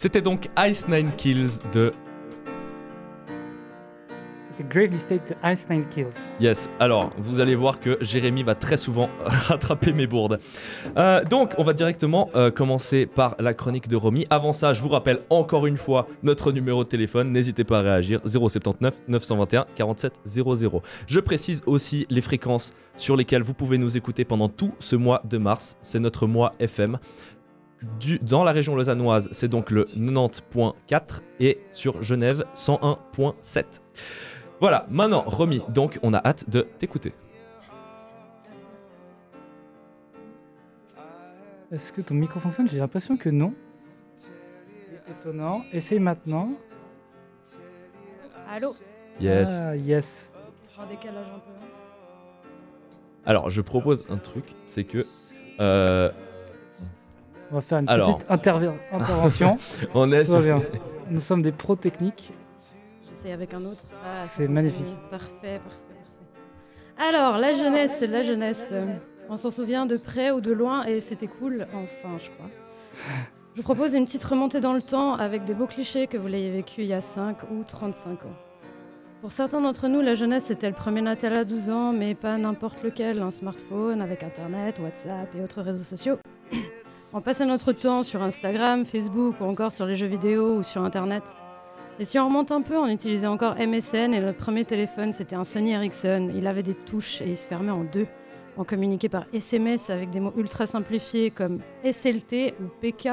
C'était donc Ice Nine Kills de C'était Grave Mistake de Ice Nine Kills. Yes, alors vous allez voir que Jérémy va très souvent rattraper mes bourdes. Euh, donc on va directement euh, commencer par la chronique de Romy. Avant ça, je vous rappelle encore une fois notre numéro de téléphone. N'hésitez pas à réagir 079 921 47 00. Je précise aussi les fréquences sur lesquelles vous pouvez nous écouter pendant tout ce mois de mars. C'est notre mois FM. Du- dans la région lausannoise, c'est donc le 90.4 et sur Genève 101.7. Voilà, maintenant, Romy, donc on a hâte de t'écouter. Est-ce que ton micro fonctionne? J'ai l'impression que non. C'est étonnant. Essaye maintenant. Allô? Yes. Ah, yes. En décalage un peu. hein. Alors, je propose un truc, c'est que euh, On va faire une Alors. petite interve- intervention. on est Tout va sur... bien. Nous sommes des pros techniques. J'essaie avec un autre. Ah, C'est magnifique. Parfait, parfait, parfait. Alors, la jeunesse, la jeunesse. On s'en souvient de près ou de loin et c'était cool, enfin, je crois. Je vous propose une petite remontée dans le temps avec des beaux clichés que vous l'ayez vécu il y a 5 ou 35 ans. Pour certains d'entre nous, la jeunesse c'était le premier Natal à 12 ans, mais pas n'importe lequel, un smartphone avec Internet, WhatsApp et autres réseaux sociaux. On passait notre temps sur Instagram, Facebook ou encore sur les jeux vidéo ou sur Internet. Et si on remonte un peu, on utilisait encore MSN et notre premier téléphone c'était un Sony Ericsson. Il avait des touches et il se fermait en deux. On communiquait par SMS avec des mots ultra simplifiés comme SLT ou PK.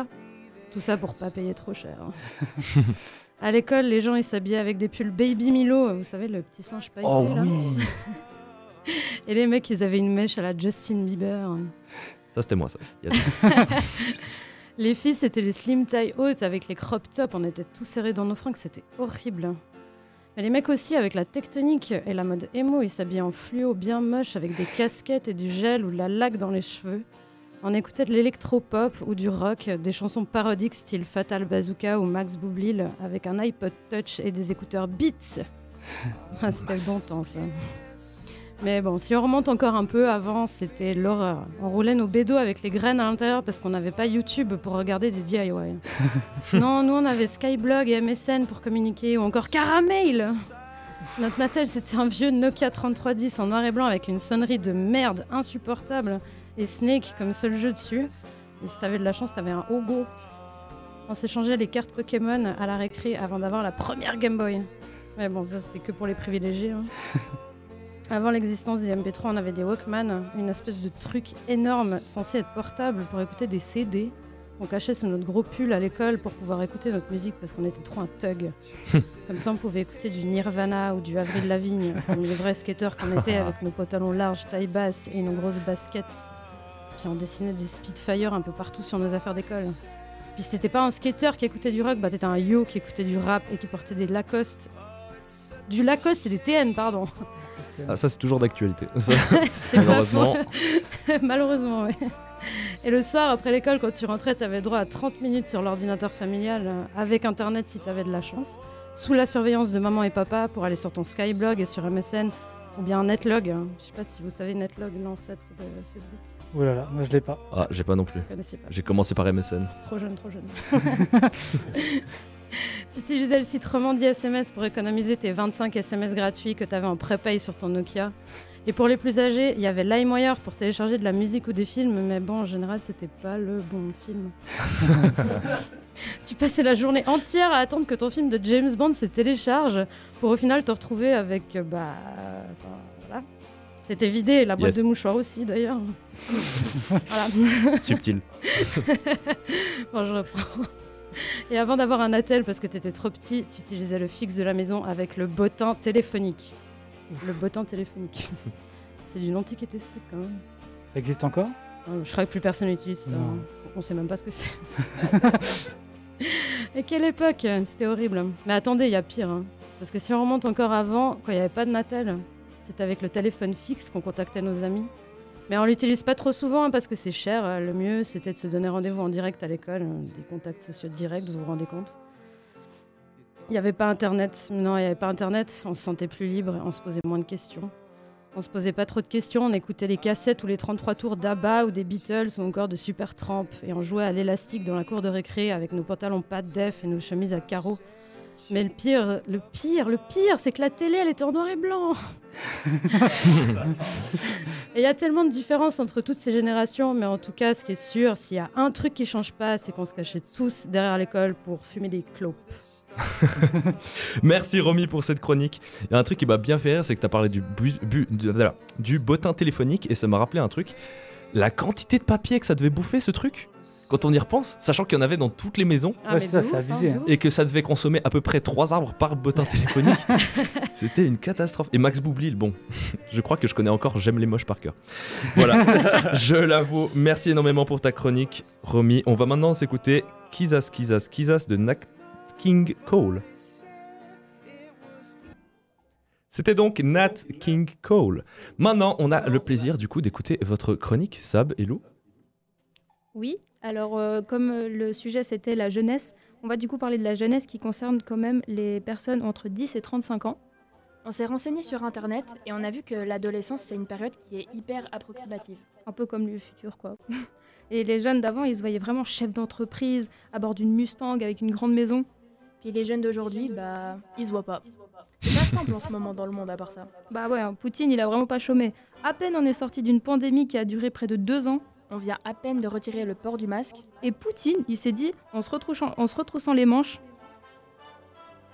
Tout ça pour pas payer trop cher. hein. à l'école, les gens ils s'habillaient avec des pulls Baby Milo, vous savez le petit singe pailleté Oh là. oui Et les mecs ils avaient une mèche à la Justin Bieber. Ça, c'était moi, ça. Yes. Les filles, c'était les slim taille hautes avec les crop tops. On était tous serrés dans nos fringues, c'était horrible. Mais les mecs aussi, avec la tectonique et la mode emo, ils s'habillaient en fluo bien moche avec des casquettes et du gel ou de la laque dans les cheveux. On écoutait de l'électro-pop ou du rock, des chansons parodiques style Fatal Bazooka ou Max Boublil avec un iPod Touch et des écouteurs Beats. Ah, c'était le bon temps ça. Mais bon, si on remonte encore un peu avant, c'était l'horreur. On roulait nos bédos avec les graines à l'intérieur parce qu'on n'avait pas YouTube pour regarder des DIY. non, nous on avait Skyblog et MSN pour communiquer, ou encore Caramail Notre Natel c'était un vieux Nokia 3310 en noir et blanc avec une sonnerie de merde insupportable et Snake comme seul jeu dessus. Et si t'avais de la chance, t'avais un Ogo. On s'échangeait les cartes Pokémon à la récré avant d'avoir la première Game Boy. Mais bon, ça c'était que pour les privilégiés. hein. Avant l'existence des MP3, on avait des Walkman, une espèce de truc énorme censé être portable pour écouter des CD. On cachait sous notre gros pull à l'école pour pouvoir écouter notre musique parce qu'on était trop un thug. comme ça, on pouvait écouter du Nirvana ou du Avril Lavigne, comme les vrais skateurs qu'on était avec nos pantalons larges, taille basse et nos grosses baskets. Puis on dessinait des Spitfire un peu partout sur nos affaires d'école. Puis si t'étais pas un skater qui écoutait du rock, bah t'étais un yo qui écoutait du rap et qui portait des Lacoste. Du Lacoste et des TN, pardon. Ah, ça, c'est toujours d'actualité. Malheureusement. Malheureusement, oui. Et le soir, après l'école, quand tu rentrais, tu avais droit à 30 minutes sur l'ordinateur familial, euh, avec Internet si tu avais de la chance, sous la surveillance de maman et papa pour aller sur ton Skyblog et sur MSN, ou bien Netlog. hein. Je sais pas si vous savez Netlog, l'ancêtre de Facebook. Oh là là, moi je l'ai pas. Ah, j'ai pas non plus. Vous connaissez pas. J'ai commencé par MSN. Trop jeune, trop jeune. tu utilisais le site Romandie SMS pour économiser tes 25 SMS gratuits que tu avais en prépay sur ton Nokia. Et pour les plus âgés, il y avait LimeWire pour télécharger de la musique ou des films, mais bon, en général, c'était pas le bon film. tu passais la journée entière à attendre que ton film de James Bond se télécharge pour au final te retrouver avec. euh, Bah. Enfin, voilà. T'étais vidé, la boîte Yes. de mouchoirs aussi d'ailleurs. voilà. Subtil. Bon, je reprends. Et avant d'avoir un attel parce que t'étais trop petit, tu utilisais le fixe de la maison avec le bottin téléphonique. Le bottin téléphonique. C'est d'une antiquité ce truc quand même. Ça existe encore? Euh, Je crois que plus personne n'utilise ça. Non. On sait même pas ce que c'est. Et quelle époque? C'était horrible. Mais attendez, il y a pire. hein. Parce que si on remonte encore avant, quand il n'y avait pas de Natel, c'était avec le téléphone fixe qu'on contactait nos amis. Mais on l'utilise pas trop souvent hein, parce que c'est cher. Euh, Le mieux, c'était de se donner rendez-vous en direct à l'école, euh, des contacts sociaux directs, vous vous rendez compte. Il n'y avait pas Internet. Non, il n'y avait pas Internet. On se sentait plus libre, on se posait moins de questions. On se posait pas trop de questions, on écoutait les cassettes ou les 33 tours d'ABBA ou des Beatles ou encore de Supertramp et on jouait à l'élastique dans la cour de récré avec nos pantalons pas de def et nos chemises à carreaux. Mais le pire, le pire, le pire, c'est que la télé, elle était en noir et blanc. et il y a tellement de différences entre toutes ces générations, mais en tout cas, ce qui est sûr, s'il y a un truc qui change pas, c'est qu'on se cachait tous derrière l'école pour fumer des clopes. Merci Romy pour cette chronique. Il y a un truc qui m'a bien fait rire, c'est que tu as parlé du, bu- bu- du, du bottin téléphonique et ça m'a rappelé un truc. La quantité de papier que ça devait bouffer ce truc, quand on y repense, sachant qu'il y en avait dans toutes les maisons Ah, Ouais, ça, ouf, abusé, hein. ouf. et que ça devait consommer à peu près 3 arbres par bottin téléphonique. C'était une catastrophe. Et Max Boublil, bon, je crois que je connais encore J'aime les moches par cœur. Voilà, je l'avoue. Merci énormément pour ta chronique, Romy. On va maintenant s'écouter Kizas, Kizas, Kizas de Nat King Cole. C'était donc Nat King Cole. Maintenant, on a le plaisir du coup d'écouter votre chronique, Sab et Lou. Oui, alors euh, comme euh, le sujet c'était la jeunesse, on va du coup parler de la jeunesse qui concerne quand même les personnes entre 10 et 35 ans. On s'est renseigné sur internet et on a vu que l'adolescence c'est une période qui est hyper approximative. Un peu comme le futur quoi. Et les jeunes d'avant, ils se voyaient vraiment chefs d'entreprise, à bord d'une Mustang avec une grande maison. Puis les jeunes d'aujourd'hui, bah, ils se voient pas. C'est pas simple en ce moment dans le monde à part ça. Bah ouais, hein, Poutine, il a vraiment pas chômé. À peine on est sorti d'une pandémie qui a duré près de deux ans, On vient à peine de retirer le port du masque. et Poutine, il s'est dit, en se retroussant, en se retroussant les manches,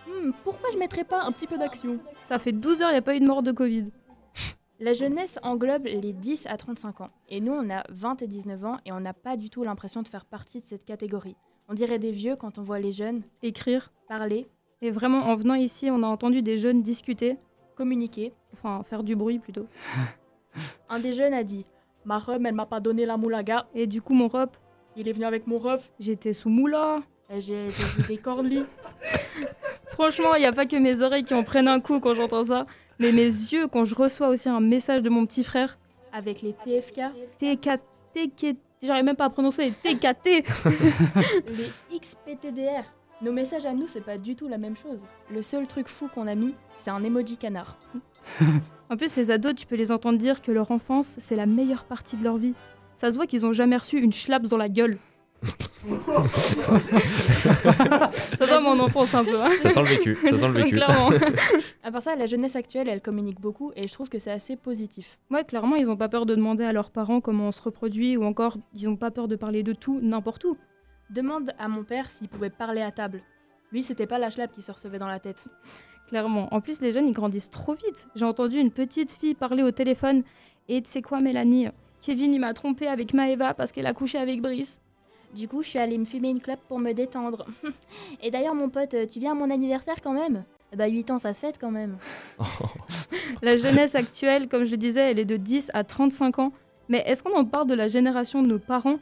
Hmm, pourquoi je mettrais pas un petit peu d'action? Ça fait 12 heures, il n'y a pas eu de mort de Covid. La jeunesse englobe les 10 à 35 ans. Et nous, on a 20 et 19 ans et on n'a pas du tout l'impression de faire partie de cette catégorie. On dirait des vieux quand on voit les jeunes Écrire. parler, Et vraiment, en venant ici, on a entendu des jeunes discuter, communiquer. enfin faire du bruit plutôt. Un des jeunes a dit Ma rhum, elle m'a pas donné la moulaga. Et du coup, mon rop, Il est venu avec mon ref. j'étais sous moula. J'ai vu des cornlis. Franchement, il n'y a pas que mes oreilles qui en prennent un coup quand j'entends ça, mais mes yeux quand je reçois aussi un message de mon petit frère. Avec les TFK, TK, TK, j'arrive même pas à prononcer, TKT. les XPTDR. Nos messages à nous, c'est pas du tout la même chose. Le seul truc fou qu'on a mis, c'est un emoji canard. En plus, ces ados, tu peux les entendre dire que leur enfance, c'est la meilleure partie de leur vie. Ça se voit qu'ils ont jamais reçu une schlaps dans la gueule. ça va mon enfance un peu, hein Ça sent le vécu, ça sent le vécu. Clairement. À part ça, la jeunesse actuelle, elle communique beaucoup et je trouve que c'est assez positif. Ouais, clairement, ils ont pas peur de demander à leurs parents comment on se reproduit ou encore, ils ont pas peur de parler de tout, n'importe où. Demande à mon père s'il pouvait parler à table. Lui, c'était pas la schlappe qui se recevait dans la tête. Clairement. En plus, les jeunes, ils grandissent trop vite. J'ai entendu une petite fille parler au téléphone. Et tu sais quoi, Mélanie? Kevin, il m'a trompé avec Maëva parce qu'elle a couché avec Brice. Du coup, je suis allée me fumer une clope pour me détendre. et d'ailleurs, mon pote, tu viens à mon anniversaire quand même? Eh Bah, 8 ans, ça se fête quand même. La jeunesse actuelle, comme je le disais, elle est de 10 à 35 ans. Mais est-ce qu'on en parle de la génération de nos parents?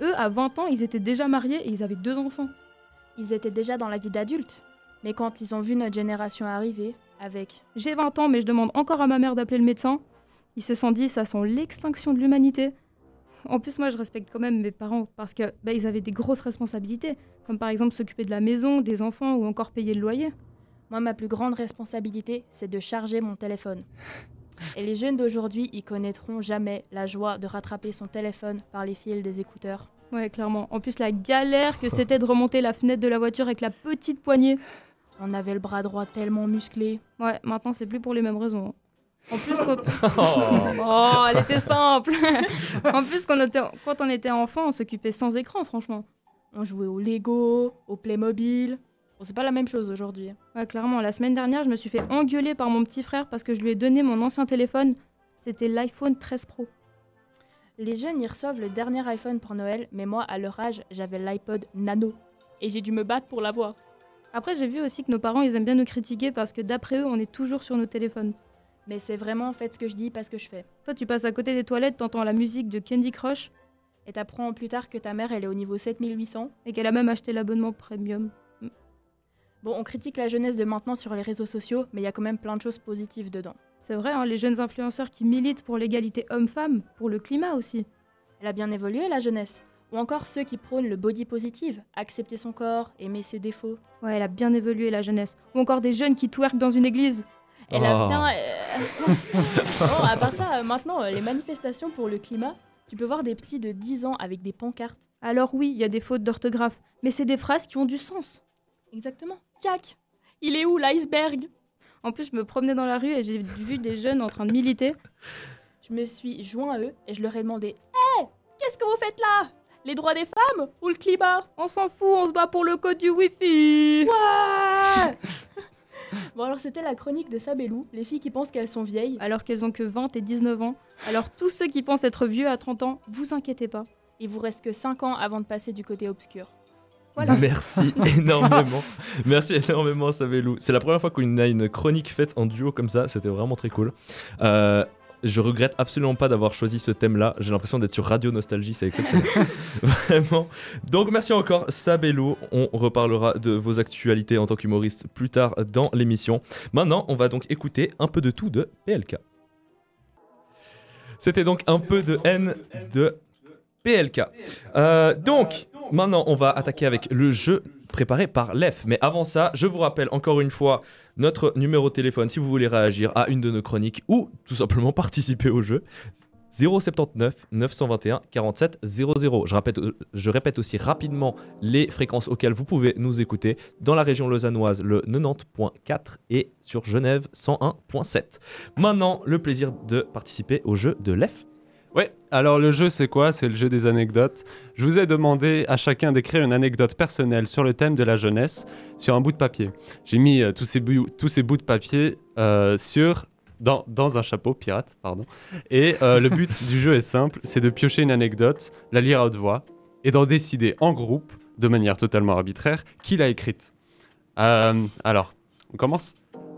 Eux, à 20 ans, ils étaient déjà mariés et ils avaient deux enfants. Ils étaient déjà dans la vie d'adulte. Mais quand ils ont vu notre génération arriver, avec J'ai 20 ans, mais je demande encore à ma mère d'appeler le médecin. Ils se sont dit, ça sent l'extinction de l'humanité. En plus, moi, je respecte quand même mes parents parce que bah, ils avaient des grosses responsabilités, comme par exemple s'occuper de la maison, des enfants ou encore payer le loyer. Moi, ma plus grande responsabilité, c'est de charger mon téléphone. Et les jeunes d'aujourd'hui, ils connaîtront jamais la joie de rattraper son téléphone par les fils des écouteurs. Ouais, clairement. En plus, la galère que c'était de remonter la fenêtre de la voiture avec la petite poignée. On avait le bras droit tellement musclé. Ouais, maintenant, c'est plus pour les mêmes raisons. En plus, quand... Oh. Oh, elle était simple En plus, quand on était, quand on était enfant, on s'occupait sans écran, franchement. On jouait au Lego, au Playmobil. Bon, c'est pas la même chose aujourd'hui. Ouais, clairement. La semaine dernière, je me suis fait engueuler par mon petit frère parce que je lui ai donné mon ancien téléphone. C'était l'iPhone 13 Pro. Les jeunes, ils reçoivent le dernier iPhone pour Noël, mais moi, à leur âge, j'avais l'iPod Nano. Et j'ai dû me battre pour l'avoir. Après, j'ai vu aussi que nos parents, ils aiment bien nous critiquer parce que d'après eux, on est toujours sur nos téléphones. Mais c'est vraiment fait ce que je dis, pas ce que je fais. Toi, tu passes à côté des toilettes, t'entends la musique de Candy Crush Et t'apprends plus tard que ta mère, elle est au niveau 7800. et qu'elle a même acheté l'abonnement premium. Bon, on critique la jeunesse de maintenant sur les réseaux sociaux, mais il y a quand même plein de choses positives dedans. C'est vrai, hein, les jeunes influenceurs qui militent pour l'égalité homme-femme, pour le climat aussi. Elle a bien évolué, la jeunesse. Ou encore ceux qui prônent le body positive, accepter son corps, aimer ses défauts. Ouais, elle a bien évolué la jeunesse. Ou encore des jeunes qui twerkent dans une église. Elle a Oh. bien. euh, bon, à part ça, euh, maintenant, euh, les manifestations pour le climat, tu peux voir des petits de 10 ans avec des pancartes. Alors oui, il y a des fautes d'orthographe, mais c'est des phrases qui ont du sens. Exactement. Jack, il est où l'iceberg? En plus, je me promenais dans la rue et j'ai vu des jeunes en train de militer. Je me suis joint à eux et je leur ai demandé Hé, qu'est-ce que vous faites là? Les droits des femmes ou le climat? On s'en fout, on se bat pour le code du Wi-Fi. Ouais Bon, alors c'était la chronique de Sabelou, les filles qui pensent qu'elles sont vieilles. Alors qu'elles ont que 20 et 19 ans. Alors tous ceux qui pensent être vieux à 30 ans, vous inquiétez pas. Il vous reste que 5 ans avant de passer du côté obscur. Voilà. Merci énormément. Merci énormément, Savelou. C'est la première fois qu'on a une chronique faite en duo comme ça. C'était vraiment très cool. Euh, je regrette absolument pas d'avoir choisi ce thème-là. J'ai l'impression d'être sur Radio Nostalgie, c'est exceptionnel. Vraiment. Donc merci encore, Sabelou. On reparlera de vos actualités en tant qu'humoriste plus tard dans l'émission. Maintenant, on va donc écouter un peu de tout de PLK. C'était donc un peu de haine de PLK. Euh, donc, maintenant, on va attaquer avec le jeu préparé par Lef. Mais avant ça, je vous rappelle encore une fois notre numéro de téléphone si vous voulez réagir à une de nos chroniques ou tout simplement participer au jeu. 079 921 47 00. Je répète, je répète aussi rapidement les fréquences auxquelles vous pouvez nous écouter dans la région lausannoise le 90.4 et sur Genève 101.7. Maintenant, le plaisir de participer au jeu de l'EF. Ouais, alors le jeu c'est quoi? C'est le jeu des anecdotes. Je vous ai demandé à chacun d'écrire une anecdote personnelle sur le thème de la jeunesse sur un bout de papier. J'ai mis euh, tous, ces bouts, tous ces bouts de papier euh, sur, dans, dans un chapeau pirate, pardon. Et euh, le but du jeu est simple, c'est de piocher une anecdote, la lire à haute voix et d'en décider en groupe, de manière totalement arbitraire, qui l'a écrite. Alors, on commence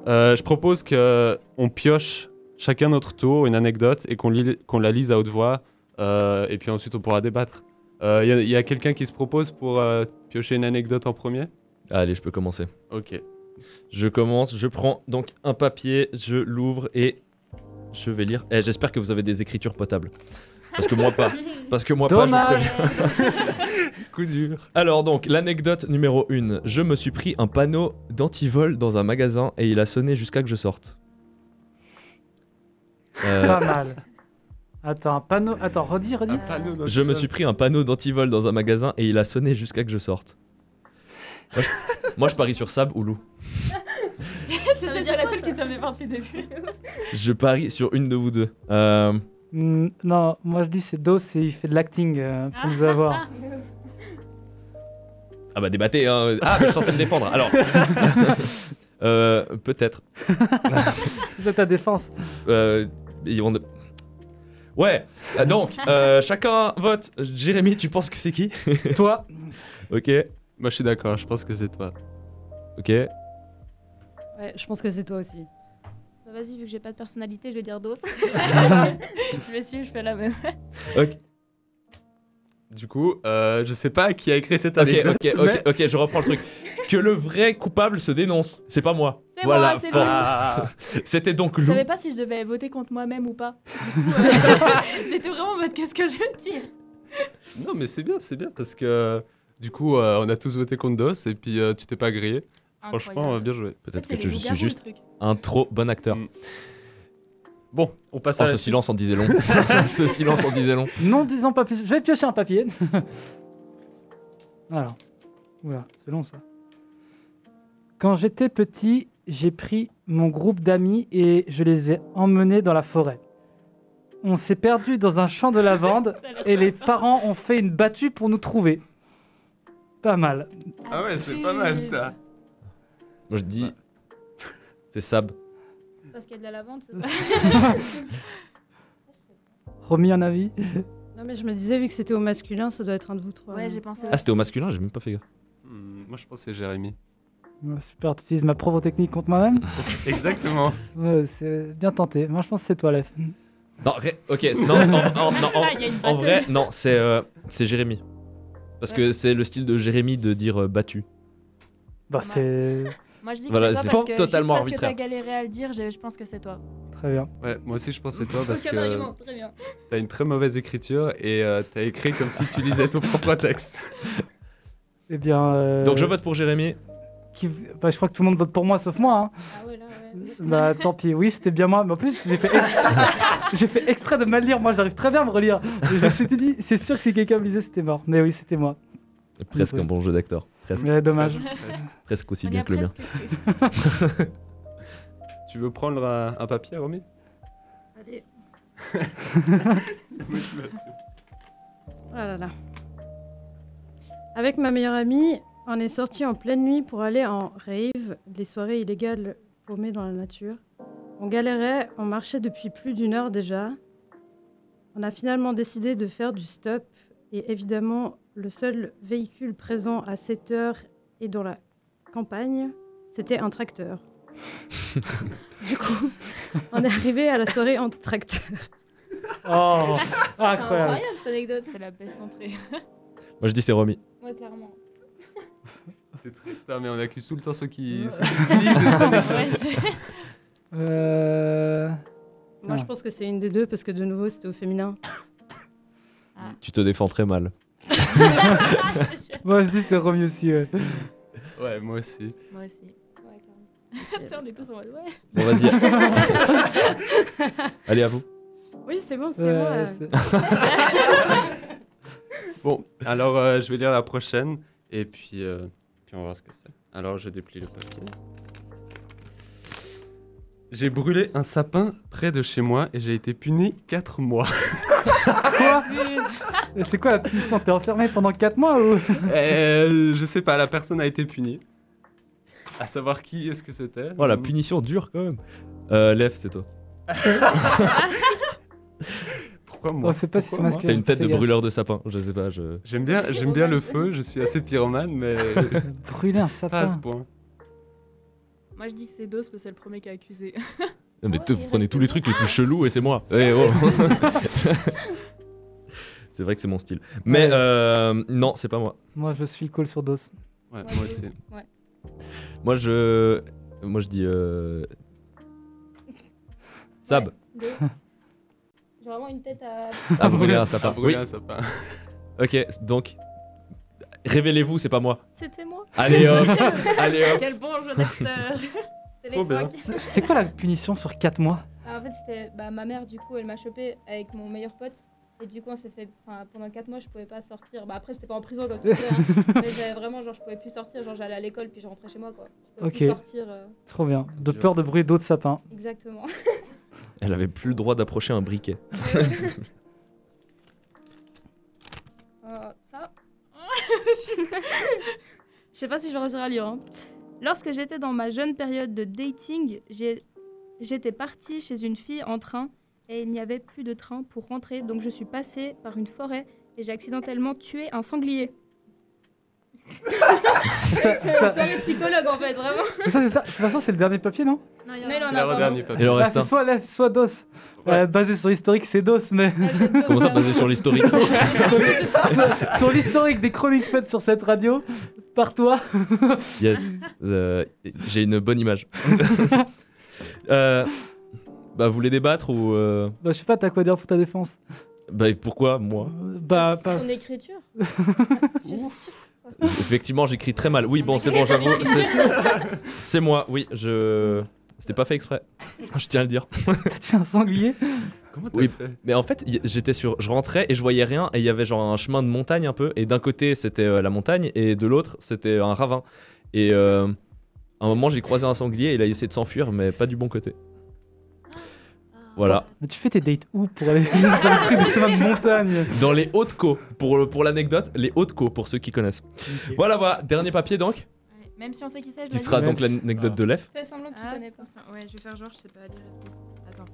Je propose que on pioche chacun notre tour une anecdote et qu'on la lise à haute voix euh, et puis ensuite on pourra débattre. Il y a, y a quelqu'un qui se propose pour euh, piocher une anecdote en premier? Allez, je peux commencer. Ok. Je commence, je prends donc un papier, je l'ouvre et je vais lire. Et j'espère que vous avez des écritures potables. Parce que moi pas. Parce que moi pas, je vous préviens. Coup dur. Alors donc, l'anecdote numéro 1. Je me suis pris un panneau d'antivol dans un magasin et il a sonné jusqu'à que je sorte. Euh, Pas mal. Attends, un panneau. Attends, redis, redis. je me suis pris un panneau d'antivol dans un magasin et il a sonné jusqu'à que je sorte. Moi je, moi, je parie sur Sab ou Lou. C'était la seule qui pas depuis le début. Je parie sur une de vous deux. Euh, Hmm, non, moi je dis c'est Dos et il fait de l'acting euh, pour nous avoir. Ah bah débattez, hein. Ah, mais je suis censé me défendre, alors. Euh, Peut-être. C'est ta défense. Euh, Ouais, euh, donc, euh, chacun vote. Jérémy, tu penses que c'est qui? Toi, Ok, Moi je suis d'accord, je pense que c'est toi. ok. Ouais, je pense que c'est toi aussi. Bah, Vas-y, vu que j'ai pas de personnalité, je vais dire Dos. je vais suivre, je fais la même. Du coup, euh, je sais pas qui a écrit cette Ok, anecdote. ok, mais- ok, ok, je reprends le truc. Que le vrai coupable se dénonce, c'est pas moi. C'est Voilà, moi. Ah, C'était donc Je Lou. savais pas si je devais voter contre moi-même ou pas. Euh, J'étais vraiment en mode qu'est-ce que je veux dire? Non mais c'est bien, c'est bien parce que du coup euh, on a tous voté contre DOS et puis euh, tu t'es pas grillé. Franchement, euh, bien joué. Peut-être que je suis juste un trop bon acteur. Mm. Bon, on passe Oh, à ce la silence en disait long. ce silence en disait long. non disons pas plus. Je vais piocher un papier. Alors. Oula, c'est long ça. Quand j'étais petit, j'ai pris mon groupe d'amis et je les ai emmenés dans la forêt. On s'est perdu dans un champ de lavande et les parents ont fait une battue pour nous trouver. Pas mal. Ah ouais, c'est pas mal ça. Moi je dis. C'est Sab. Parce qu'il y a de la lavande, c'est ça Remis un avis? Non, mais je me disais, vu que c'était au masculin, ça doit être un de vous trois. Ouais, j'ai pensé. Ah, c'était au masculin, j'ai même pas fait gaffe. Hmm, moi je c'est Jérémy. Super, tu utilises ma propre technique contre moi-même Exactement. Ouais, C'est bien tenté. Moi, je pense que c'est toi, Lef. Non, ré- ok, non, en, en- non, en- Ah, en vrai, non, c'est euh, c'est Jérémy. Parce que c'est le style de Jérémy de dire euh, battu. Bah, c'est Moi je dis que Voilà, c'est c'est toi parce que totalement juste parce arbitraire. que t'as galéré à le dire, je, je pense que c'est toi. très bien. Ouais, moi aussi je pense que c'est toi parce Aucun que argument, très bien. t'as une très mauvaise écriture et euh, t'as écrit comme si tu lisais ton propre texte. Eh bien. euh, Donc je vote pour Jérémy. Qui- bah, je crois que tout le monde vote pour moi, sauf moi. hein. Ah ouais, là, ouais. Bah tant pis, oui c'était bien moi, mais en plus j'ai fait, ex- j'ai fait exprès de mal lire, moi j'arrive très bien à me relire. Je me suis dit, c'est sûr que si quelqu'un me lisait c'était mort, mais oui c'était moi. Presque un bon jeu d'acteur. Presque, Mais dommage. presque aussi On bien que le mien. Tu veux prendre un, un papier, Romy? Allez. Motivation. Oh là là. Avec ma meilleure amie, on est sorti en pleine nuit pour aller en rave, les soirées illégales paumées dans la nature. On galérait, on marchait depuis plus d'une heure déjà. On a finalement décidé de faire du stop et évidemment, le seul véhicule présent à cette heure et dans la campagne, c'était un tracteur. du coup, on est arrivé à la soirée en tracteur. Oh, C'est incroyable. incroyable cette anecdote. C'est la best entrée. Moi je dis c'est Romy. Ouais, clairement. C'est triste, hein, mais on accuse tout le temps ceux qui, ceux Euh... Moi, Ah. je pense que c'est une des deux parce que de nouveau, c'était au féminin. Tu te défends très mal. Moi je dis c'est Romy aussi. Ouais. Ouais, moi aussi. Moi aussi. Ouais, clairement. Ça, on est tous en mode ouais. Bon vas-y. Allez à vous. Oui, c'est bon, c'est Ouais, moi. euh. Bon, alors euh, je vais lire la prochaine et puis, euh, puis on va voir ce que c'est. Alors je déplie le papier. J'ai brûlé un sapin près de chez moi et j'ai été puni 4 mois. Quoi C'est quoi la punition T'es enfermé pendant 4 mois ou Euh, je sais pas, la personne a été punie. À savoir qui est-ce que c'était Oh la punition dure quand même. Euh, Lef, c'est toi. Pourquoi moi On sait pas si c'est masculin. T'as une tête de brûleur de sapin. Je sais pas. Je... J'aime bien, j'aime bien le feu, je suis assez pyromane, mais Brûler un pas sapin. à ce point. Moi, je dis que c'est Dos parce que c'est le premier qui a accusé. Non, mais te- vous prenez tous les trucs les plus chelous et c'est moi. Eh, oh. c'est vrai que c'est mon style. Mais Ouais. euh, non, c'est pas moi. Moi je suis call sur dos. Ouais, Ouais, moi. Moi je, moi je dis euh... Sab. Deux. J'ai vraiment une tête à. À brûler un Ah, sapin. brûler Oui. un sapin. Ok. Donc révélez-vous, c'est pas moi. C'était moi. Allez hop. Allez hop. Quel bon jeu d'acteur C'était quoi la punition sur 4 mois? Ah, en fait, c'était bah, ma mère, du coup, elle m'a chopé avec mon meilleur pote. Et du coup, on s'est fait. Pendant 4 mois, je pouvais pas sortir. Bah, après, j'étais pas en prison comme tu sais. hein. mais j'avais vraiment, genre, je pouvais plus sortir. Genre, j'allais à l'école puis je rentrais chez moi, quoi. Je pouvais plus sortir. euh, Trop bien. De peur de brûler d'autres sapins. Exactement. Elle avait plus le droit d'approcher un briquet. Euh, ça. Je sais pas si je vais réussir à lire. hein. Lorsque j'étais dans ma jeune période de dating, j'étais partie chez une fille en train et il n'y avait plus de train pour rentrer. Donc je suis passée par une forêt et j'ai accidentellement tué un sanglier. Ça, C'est ça- c'est psychologue en fait, vraiment. c'est ça, c'est ça. De toute façon, c'est le dernier papier, non? Non, il y en a un. Non. Et il papier. en Bah, reste un. soit soit Dos. Euh, basé sur l'historique, c'est Dos, mais Comment ça, basé sur l'historique? Sur, sur- sur l'historique des chroniques faites sur cette radio, par toi. Yes. Euh, J'ai une bonne image. Euh, bah, vous voulez débattre ou euh, Bah, je sais pas, t'as quoi dire pour ta défense? Bah, pourquoi moi? Bah, pas. Ton écriture. Je suis sûre. Effectivement, j'écris très mal. Oui, bon, c'est bon, j'avoue. c'est- moi, oui, je. C'était pas fait exprès. Je tiens à le dire. T'as tué un sanglier Comment t'as Oui. fait? Mais en fait, j'étais sur. Je rentrais et je voyais rien. Et il y avait genre un chemin de montagne un peu. Et d'un côté, c'était euh, la montagne. Et de l'autre, c'était un ravin. Et euh, à un moment, j'ai croisé un sanglier. Et il a essayé de s'enfuir, mais pas du bon côté. Voilà. Mais tu fais tes dates où pour aller dans le truc de chemin de montagne Dans les Hautes-Côts. Pour, le- pour l'anecdote, les Hautes-Côts, pour ceux qui connaissent. Voilà, voilà. Dernier papier donc. Ouais, Même si on sait qui c'est, je Qui sera donc l'anecdote de Lef. Fais semblant que tu Ah, connais pas. attention. Ouais, je vais faire genre, je sais pas lire. Attends.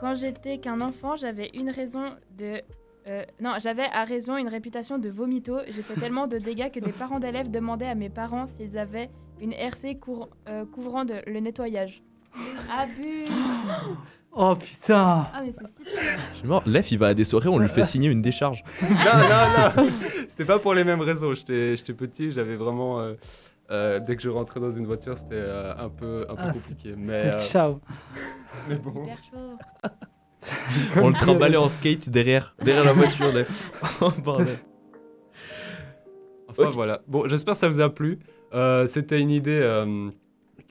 Quand j'étais qu'un enfant, j'avais une raison de. euh, non, j'avais à raison une réputation de vomito. J'ai fait tellement de dégâts que des parents d'élèves demandaient à mes parents s'ils avaient une RC cour- euh, couvrant de, le nettoyage. Abuse Oh putain Ah, mais c'est si Je suis mort. Lef, il va à des soirées, on lui fait signer une décharge. Non, non, non C'était pas pour les mêmes raisons. J'étais petit, j'avais vraiment. euh, euh, dès que je rentrais dans une voiture, c'était euh, un peu, un peu Ah, compliqué. Mais, euh, Ciao mais bon. On le trimballait en skate derrière, derrière la voiture, Lef. Oh bordel. Enfin voilà. Bon, j'espère que ça vous a plu. Euh, C'était une idée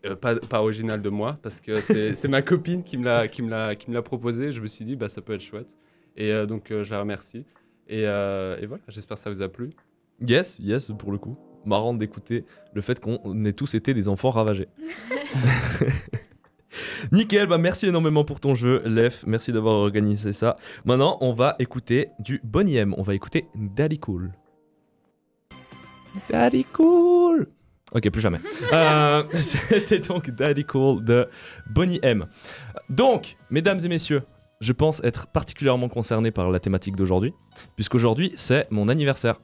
euh, pas, pas original de moi, parce que c'est ma copine qui me l'a qui me l'a qui me l'a proposé. Je me suis dit, bah, ça peut être chouette. Et euh, donc, euh, je la remercie. Et, euh, et voilà, j'espère que ça vous a plu. Yes, yes, pour le coup. Marrant d'écouter le fait qu'on ait tous été des enfants ravagés. Nickel, bah merci énormément pour ton jeu, Lef. Merci d'avoir organisé ça. Maintenant, on va écouter du Bonnie M. On va écouter Daddy Cool. Daddy Cool. Ok, plus jamais. Euh, C'était donc Daddy Cool de Bonnie M. Donc, mesdames et messieurs, je pense être particulièrement concerné par la thématique d'aujourd'hui, puisqu'aujourd'hui c'est mon anniversaire.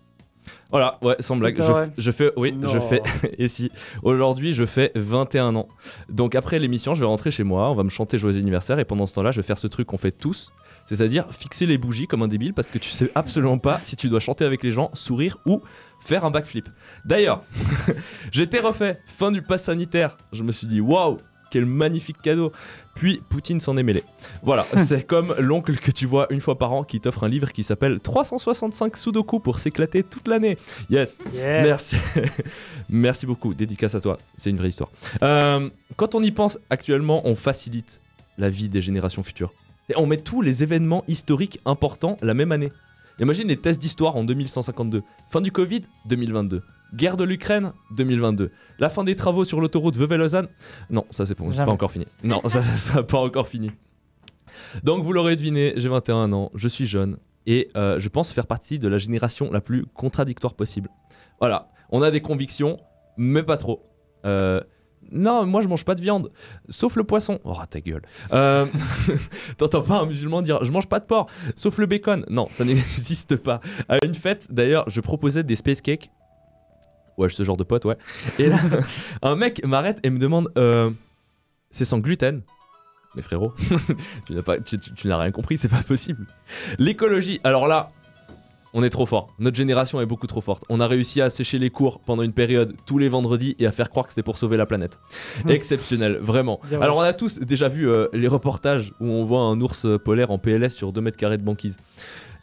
Voilà, ouais, sans blague. Je, je fais, oui, je fais. Et si, aujourd'hui je fais 21 ans. Donc après l'émission, je vais rentrer chez moi, on va me chanter joyeux anniversaire, et pendant ce temps-là, je vais faire ce truc qu'on fait tous, c'est-à-dire fixer les bougies comme un débile, parce que tu sais absolument pas si tu dois chanter avec les gens, sourire ou faire un backflip. D'ailleurs, j'étais refait, fin du pass sanitaire. Je me suis dit, waouh, quel magnifique cadeau. Puis Poutine s'en est mêlé. Voilà, c'est comme l'oncle que tu vois une fois par an qui t'offre un livre qui s'appelle 365 Sudoku pour s'éclater toute l'année. Yes, Yes. merci. merci beaucoup, dédicace à toi, c'est une vraie histoire. Euh, quand on y pense, actuellement, on facilite la vie des générations futures. Et on met tous les événements historiques importants la même année. Imagine les tests d'histoire en 2152. Fin du Covid, 2022. Guerre de l'Ukraine, 2022. La fin des travaux sur l'autoroute Vevey-Lausanne. Non, ça c'est pas, pas encore fini. Non, ça, ça sera pas encore fini. Donc vous l'aurez deviné, j'ai 21 ans, je suis jeune et euh, je pense faire partie de la génération la plus contradictoire possible. Voilà, on a des convictions, mais pas trop. Euh, non, moi je mange pas de viande, sauf le poisson. Oh ta gueule. Euh, T'entends pas un musulman dire je mange pas de porc, sauf le bacon. Non, ça n'existe pas. À une fête, d'ailleurs, je proposais des space cakes. Ouais, ce genre de pote, ouais. Et là, un mec m'arrête et me demande euh, c'est sans gluten? Mais frérot, tu n'as rien compris, c'est pas possible. L'écologie, alors là, on est trop fort. Notre génération est beaucoup trop forte. On a réussi à sécher les cours pendant une période tous les vendredis et à faire croire que c'était pour sauver la planète. Exceptionnel, vraiment. Bien Alors on a tous déjà vu euh, les reportages où on voit un ours polaire en PLS sur 2 mètres carrés de banquise.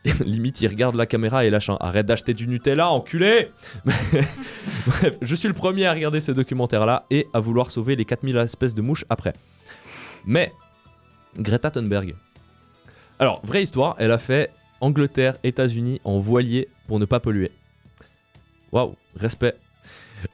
Limite, il regarde la caméra et lâche un arrête d'acheter du Nutella, enculé Bref, je suis le premier à regarder ces documentaires-là et à vouloir sauver les 4000 espèces de mouches après. Mais, Greta Thunberg. Alors, vraie histoire, elle a fait Angleterre, États-Unis en voilier pour ne pas polluer. Waouh, respect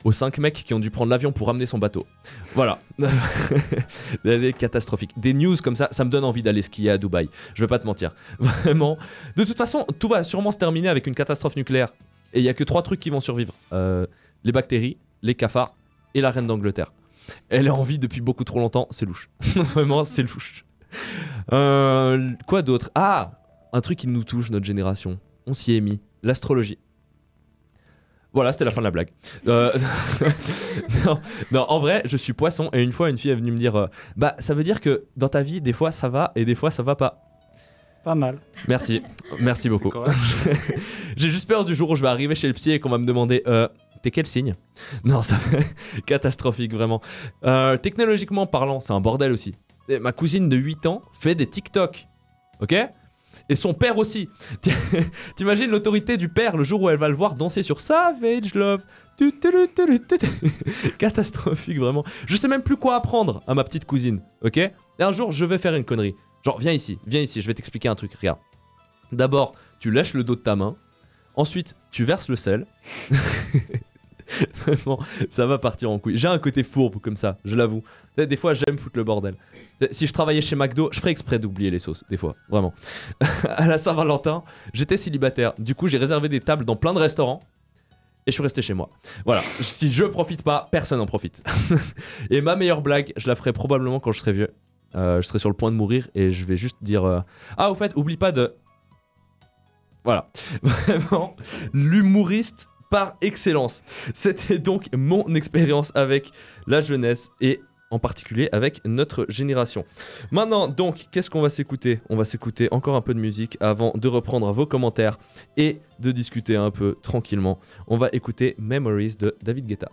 aux 5 mecs qui ont dû prendre l'avion pour ramener son bateau. Voilà. Des catastrophiques. Des news comme ça, ça me donne envie d'aller skier à Dubaï. Je vais pas te mentir. Vraiment. De toute façon, tout va sûrement se terminer avec une catastrophe nucléaire. Et il y a que trois trucs qui vont survivre. Euh, les bactéries, les cafards et la reine d'Angleterre. Elle est en vie depuis beaucoup trop longtemps, c'est louche. Vraiment, c'est louche. Euh, quoi d'autre? Ah Un truc qui nous touche, notre génération. On s'y est mis. L'astrologie. Voilà, c'était la fin de la blague. Euh, non, non, en vrai, je suis poisson et une fois, une fille est venue me dire euh, Bah, ça veut dire que dans ta vie, des fois ça va et des fois ça va pas. Pas mal. Merci, merci beaucoup. J'ai juste peur du jour où je vais arriver chez le psy et qu'on va me demander euh, T'es quel signe? Non, ça catastrophique, vraiment. Euh, technologiquement parlant, c'est un bordel aussi. Et ma cousine de 8 ans fait des TikTok. Ok? Et son père aussi. T'imagines l'autorité du père le jour où elle va le voir danser sur Savage Love. Catastrophique, vraiment. Je sais même plus quoi apprendre à ma petite cousine. Ok? Et un jour, je vais faire une connerie. Genre, viens ici, viens ici, je vais t'expliquer un truc. Regarde. D'abord, tu lèches le dos de ta main. Ensuite, tu verses le sel. Vraiment, ça va partir en couille. J'ai un côté fourbe comme ça, je l'avoue. Des fois, j'aime foutre le bordel. Si je travaillais chez McDo, je ferais exprès d'oublier les sauces, des fois, vraiment. à la Saint-Valentin, j'étais célibataire. Du coup, j'ai réservé des tables dans plein de restaurants. Et je suis resté chez moi. Voilà. Si je profite pas, personne n'en profite. et ma meilleure blague, je la ferai probablement quand je serai vieux. Euh, je serai sur le point de mourir et je vais juste dire euh, Ah, au fait, oublie pas de. Voilà. Vraiment, l'humoriste par excellence. C'était donc mon expérience avec la jeunesse et en particulier avec notre génération. Maintenant, donc, qu'est-ce qu'on va s'écouter? On va s'écouter encore un peu de musique avant de reprendre vos commentaires et de discuter un peu tranquillement. On va écouter Memories de David Guetta.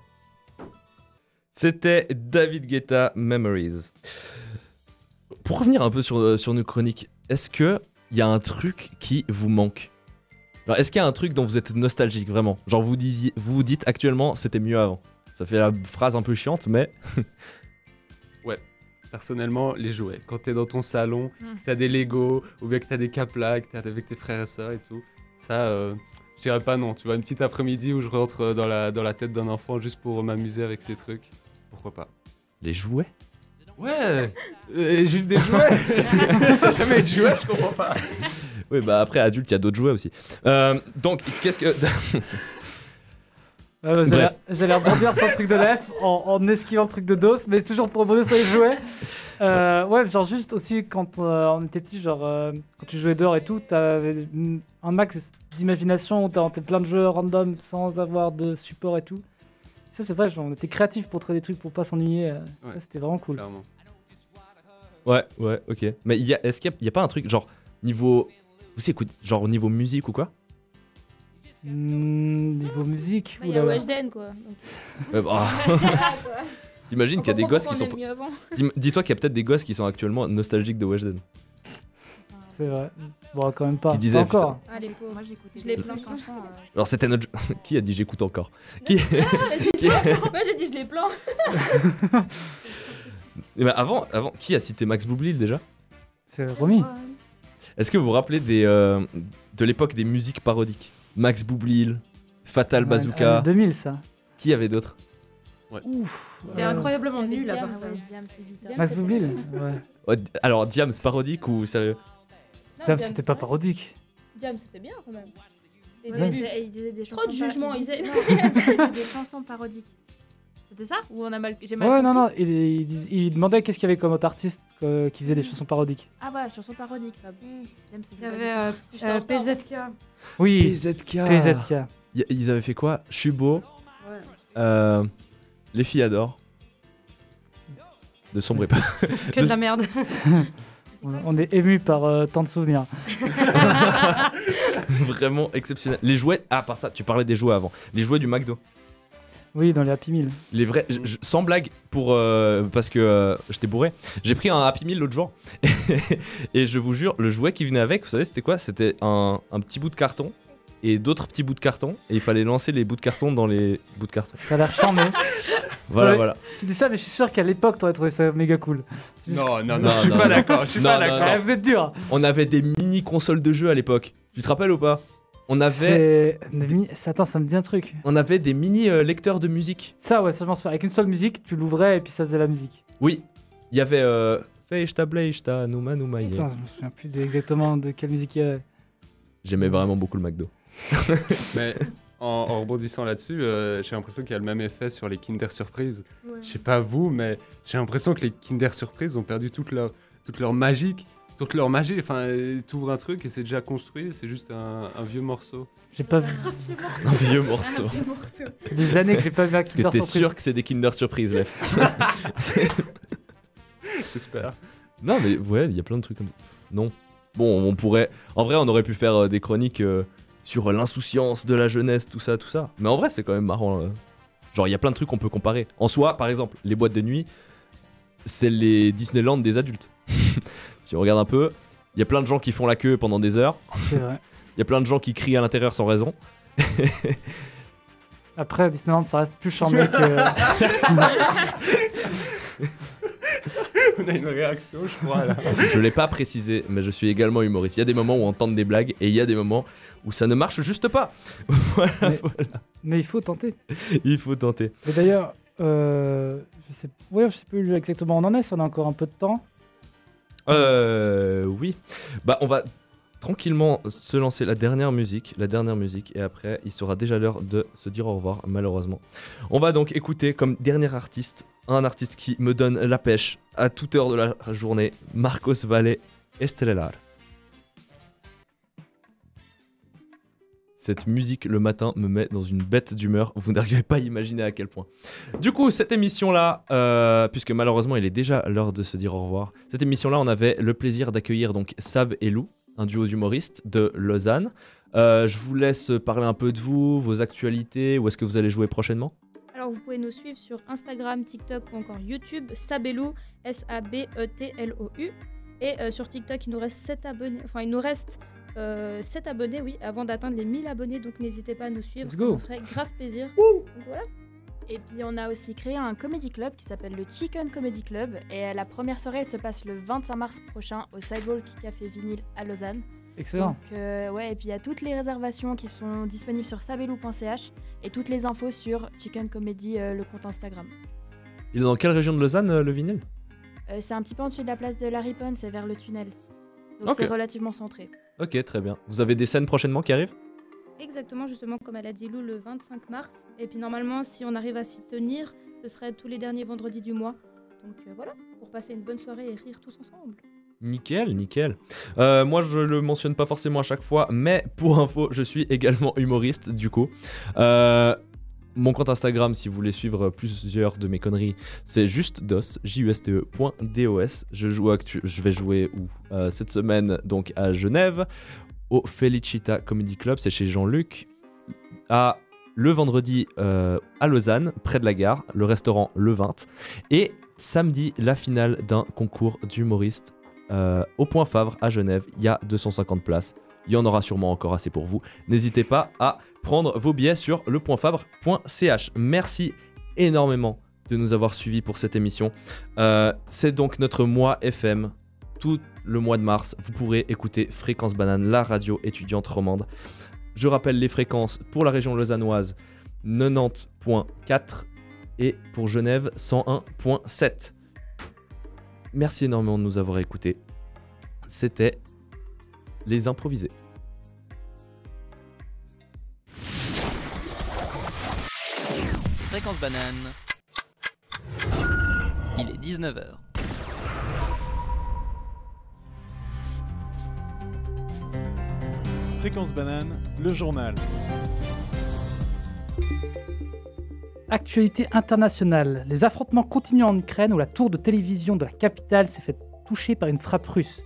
C'était David Guetta Memories. Pour revenir un peu sur, euh, nos chroniques, est-ce que il y a un truc qui vous manque? Genre, Est-ce qu'il y a un truc dont vous êtes nostalgique vraiment? Genre vous, disiez, vous dites actuellement c'était mieux avant. Ça fait la phrase un peu chiante, mais personnellement, les jouets. Quand t'es dans ton salon, Mm. t'as des Lego, ou bien que t'as des Kapla, que t'es avec tes frères et sœurs et tout. Ça, euh, je dirais pas non. Tu vois, une petite après-midi où je rentre euh, dans la, dans la tête d'un enfant juste pour m'amuser avec ces trucs. Pourquoi pas Les jouets? Ouais euh, Juste des jouets T'as jamais de jouets, je comprends pas. Oui, bah après, adulte, il y a d'autres jouets aussi. Euh, donc, qu'est-ce que. Euh, Bref. J'allais rebondir sur le truc de l'EF en, en esquivant le truc de DOS, mais toujours pour rebondir sur les jouets. Euh, ouais, genre juste aussi quand euh, on était petit, genre euh, quand tu jouais dehors et tout, t'avais un max d'imagination, t'as inventé plein de jeux random sans avoir de support et tout. Ça c'est vrai, genre, on était créatifs pour trouver des trucs pour pas s'ennuyer. euh, Ouais. C'était vraiment cool. Clairement. Ouais, ouais, ok. Mais il y a, est-ce qu'il y a- il y a, pas un truc, genre, niveau. Vous savez, écoute, genre au niveau musique ou quoi Hmm, niveau musique, Bah, Il y a. Weshden quoi. Ouais, bah, T'imagines qu'il y a des gosses qui sont. Dis- Dis-toi qu'il y a peut-être des gosses qui sont actuellement nostalgiques de Weshden. c'est vrai. Bon, quand même pas. Qui disait, Pas encore. Ah les pauvres. Moi j'écoutais Je l'ai plein. enfants, euh, Alors, c'était notre. qui a dit j'écoute encore Qui. qui- Moi j'ai dit je les plains. Eh ben, avant, avant, qui a cité Max Boublil déjà? C'est Romy. Est-ce que vous vous rappelez des, euh, de l'époque des musiques parodiques? Max Boublil, Fatal Ouais, Bazooka. années 2000 ça. Qui avait d'autres? Ouf. C'était Euh, incroyablement nul à Diams, part ça. ouais, Diams. Max Boublil Ouais. Ouais, Alors, Diams parodique ou sérieux? Tiens, c'était pas parodique. Jam c'était bien quand même. Et Ouais. il disait- et il disait des chansons. Trop de jugement, il il disait- disait- non, il disait des chansons parodiques. C'était ça Ou on a mal. J'ai mal Ouais, non, compris non, il, il dis- il demandait qu'est-ce qu'il y avait comme autre artiste euh, qui faisait des chansons parodiques. Ah bah, chansons parodiques. ça. Diams, c'est Il y avait euh, euh. PZK. Oui, PZK. PZK. Y- Ils avaient fait quoi? Je suis beau. Ouais. Euh, les filles adorent. De sombre et pas. Que de la merde. On, on est ému par euh, tant de souvenirs. Vraiment exceptionnel. Les jouets. Ah, par ça, tu parlais des jouets avant. Les jouets du McDo. Oui, dans les Happy Meal. Les vrais. je- je- sans blague, pour. euh, parce que euh, j'étais bourré. J'ai pris un Happy Meal l'autre jour. et je vous jure, le jouet qui venait avec, vous savez, c'était quoi? C'était un, un petit bout de carton. Et d'autres petits bouts de carton. Et il fallait lancer les bouts de carton dans les bouts de carton. Ça a l'air charmé. Voilà, Ouais. voilà. tu dis ça, mais je suis sûr qu'à l'époque, t'aurais trouvé ça méga cool. Non, non, Non, je suis non, pas d'accord, je suis Non, pas d'accord. Vous êtes dur. On avait des mini consoles de jeux à l'époque. Tu te rappelles ou pas? On avait. Attends, ça me dit un truc. On avait des mini euh, lecteurs de musique. Ça, ouais, ça, je m'en souviens. Avec une seule musique, tu l'ouvrais et puis ça faisait la musique. Oui, il y avait euh, Feishta Bleishta Numa Numa. Putain, je me souviens plus de- exactement de quelle musique il y avait. J'aimais vraiment beaucoup le McDo. Mais en, en rebondissant là-dessus, euh, j'ai l'impression qu'il y a le même effet sur les Kinder Surprise. Je sais pas vous, mais j'ai l'impression que les Kinder Surprise ont perdu toute leur, toute leur magie. Toute leur magie, enfin, euh, t'ouvres un truc et c'est déjà construit, c'est juste un, un vieux morceau. J'ai pas vu. Un vieux morceau. Des années que j'ai pas vu Est-ce que t'es sûr que c'est des Kinder Surprise, Lef J'espère. Non, mais ouais, il y a plein de trucs comme ça. Non. Bon, on pourrait. En vrai, on aurait pu faire euh, des chroniques euh, sur l'insouciance de la jeunesse, tout ça, tout ça. Mais en vrai, c'est quand même marrant. euh. Genre, il y a plein de trucs qu'on peut comparer. En soi, par exemple, les boîtes de nuit, c'est les Disneyland des adultes. Si on regarde un peu, il y a plein de gens qui font la queue pendant des heures. C'est vrai. Il y a plein de gens qui crient à l'intérieur sans raison. Après, Disneyland, ça reste plus charmé que. On a une réaction, je crois, là. Je l'ai pas précisé, mais je suis également humoriste. Il y a des moments où on tente des blagues et il y a des moments où ça ne marche juste pas. voilà, Mais- voilà. Mais il faut tenter. Il faut tenter. Et d'ailleurs, euh, je sais, ouais, je sais plus exactement où on en est, si on a encore un peu de temps. Euh, oui. Bah, on va tranquillement se lancer la dernière musique, la dernière musique, et après, il sera déjà l'heure de se dire au revoir, malheureusement. On va donc écouter comme dernier artiste, un artiste qui me donne la pêche à toute heure de la journée, Marcos Valle Estelar. Cette musique le matin me met dans une bête d'humeur, vous n'arrivez pas à imaginer à quel point. Du coup, cette émission-là, euh, puisque malheureusement il est déjà l'heure de se dire au revoir, cette émission-là, on avait le plaisir d'accueillir donc Sab et Lou, un duo d'humoristes de Lausanne. Euh, je vous laisse parler un peu de vous, vos actualités, où est-ce que vous allez jouer prochainement? Alors vous pouvez nous suivre sur Instagram, TikTok ou encore YouTube, Sabelou, S-A-B-E-T-L-O-U. Et sur TikTok, il nous reste 7 abonnés. Enfin, il nous reste euh, 7 abonnés, oui, avant d'atteindre les 1000 abonnés. Donc n'hésitez pas à nous suivre. Let's ça go. nous ferait grave plaisir. Donc voilà. Et puis on a aussi créé un comedy club qui s'appelle le Chicken Comedy Club. Et la première soirée, elle se passe le 25 mars prochain au Sidewalk Café Vinyle à Lausanne. Excellent. Donc, euh, ouais, et puis il y a toutes les réservations qui sont disponibles sur sabelou.ch et toutes les infos sur Chicken Comedy, euh, le compte Instagram. Il est dans quelle région de Lausanne, euh, le vinyle? Euh, c'est un petit peu en dessus de la place de la Riponne, c'est vers le tunnel. Donc c'est relativement centré. Ok, très bien. Vous avez des scènes prochainement qui arrivent? Exactement, justement, comme elle a dit Lou, le 25 mars. Et puis normalement, si on arrive à s'y tenir, ce serait tous les derniers vendredis du mois. Donc euh, voilà, pour passer une bonne soirée et rire tous ensemble. Nickel, nickel. Euh, moi, je le mentionne pas forcément à chaque fois, mais pour info, je suis également humoriste, du coup. Euh, mon compte Instagram, si vous voulez suivre plusieurs de mes conneries, c'est juste dos, J-U-S-T-E.dos. Je, joue je vais jouer où Euh, Cette semaine, donc à Genève, au Felicita Comedy Club, c'est chez Jean-Luc. À le vendredi euh, à Lausanne, près de la gare, le restaurant Le 20. Et samedi, la finale d'un concours d'humoristes euh, au Point Favre à Genève. Il y a 250 places. Il y en aura sûrement encore assez pour vous. N'hésitez pas à prendre vos billets sur lepointfabre.ch. Merci énormément de nous avoir suivis pour cette émission. Euh, C'est donc notre mois FM. Tout le mois de mars, vous pourrez écouter Fréquence Banane, la radio étudiante romande. Je rappelle les fréquences pour la région lausannoise 90.4 et pour Genève 101.7. Merci énormément de nous avoir écoutés. C'était les improvisés. Fréquence banane. Il est 19h. Fréquence banane, le journal. Actualité internationale. Les affrontements continuent en Ukraine où la tour de télévision de la capitale s'est fait toucher par une frappe russe.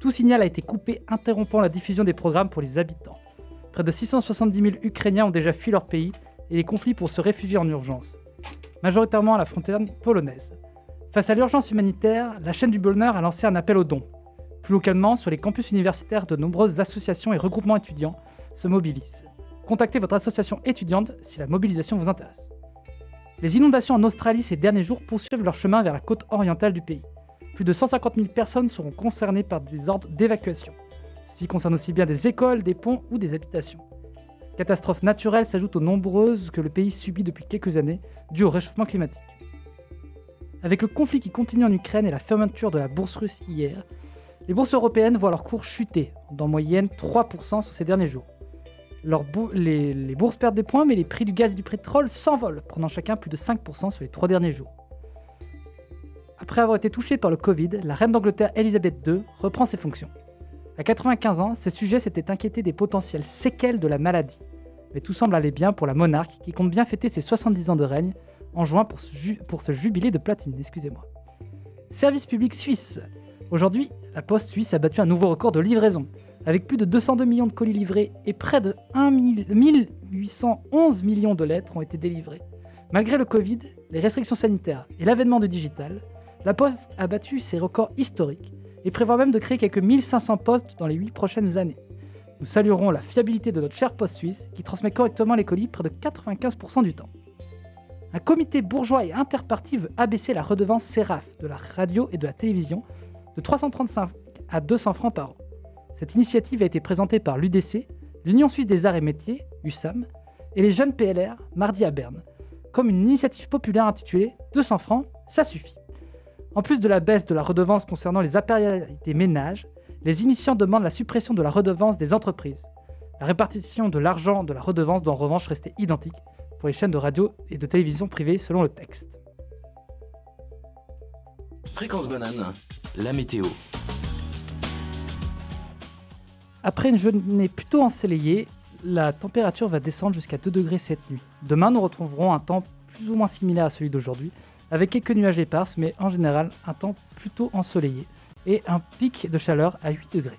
Tout signal a été coupé, interrompant la diffusion des programmes pour les habitants. Près de 670 000 Ukrainiens ont déjà fui leur pays et les conflits pour se réfugier en urgence, majoritairement à la frontière polonaise. Face à l'urgence humanitaire, la chaîne du bonheur a lancé un appel aux dons. Plus localement, sur les campus universitaires, de nombreuses associations et regroupements étudiants se mobilisent. Contactez votre association étudiante si la mobilisation vous intéresse. Les inondations en Australie ces derniers jours poursuivent leur chemin vers la côte orientale du pays. Plus de 150 000 personnes seront concernées par des ordres d'évacuation. Ceci concerne aussi bien des écoles, des ponts ou des habitations. Cette catastrophe naturelle s'ajoute aux nombreuses que le pays subit depuis quelques années, dues au réchauffement climatique. Avec le conflit qui continue en Ukraine et la fermeture de la bourse russe hier, les bourses européennes voient leur cours chuter d'en moyenne 3% sur ces derniers jours. Les, les bourses perdent des points, mais les prix du gaz et du pétrole s'envolent, prenant chacun plus de 5% sur les trois derniers jours. Après avoir été touchée par le Covid, la reine d'Angleterre Elisabeth II reprend ses fonctions. À 95 ans, ses sujets s'étaient inquiétés des potentielles séquelles de la maladie. Mais tout semble aller bien pour la monarque qui compte bien fêter ses 70 ans de règne en juin pour se, ju- pour se jubiler de platine. Excusez-moi. Service public suisse. Aujourd'hui, la poste suisse a battu un nouveau record de livraison. Avec plus de 202 millions de colis livrés et près de 1 1811 millions de lettres ont été délivrées. Malgré le Covid, les restrictions sanitaires et l'avènement du digital, la Poste a battu ses records historiques et prévoit même de créer quelques 1500 postes dans les 8 prochaines années. Nous saluerons la fiabilité de notre chère Poste suisse qui transmet correctement les colis près de 95% du temps. Un comité bourgeois et interparti veut abaisser la redevance CERAF de la radio et de la télévision de 335 à 200 francs par an. Cette initiative a été présentée par l'UDC, l'Union suisse des arts et métiers, USAM, et les jeunes PLR, mardi à Berne, comme une initiative populaire intitulée 200 francs, ça suffit. En plus de la baisse de la redevance concernant les appareils des ménages, les initiants demandent la suppression de la redevance des entreprises. La répartition de l'argent de la redevance doit en revanche rester identique pour les chaînes de radio et de télévision privées selon le texte. Fréquence banane, la météo. Après une journée plutôt ensoleillée, la température va descendre jusqu'à 2 degrés cette nuit. Demain, nous retrouverons un temps plus ou moins similaire à celui d'aujourd'hui, avec quelques nuages éparses, mais en général un temps plutôt ensoleillé et un pic de chaleur à 8 degrés.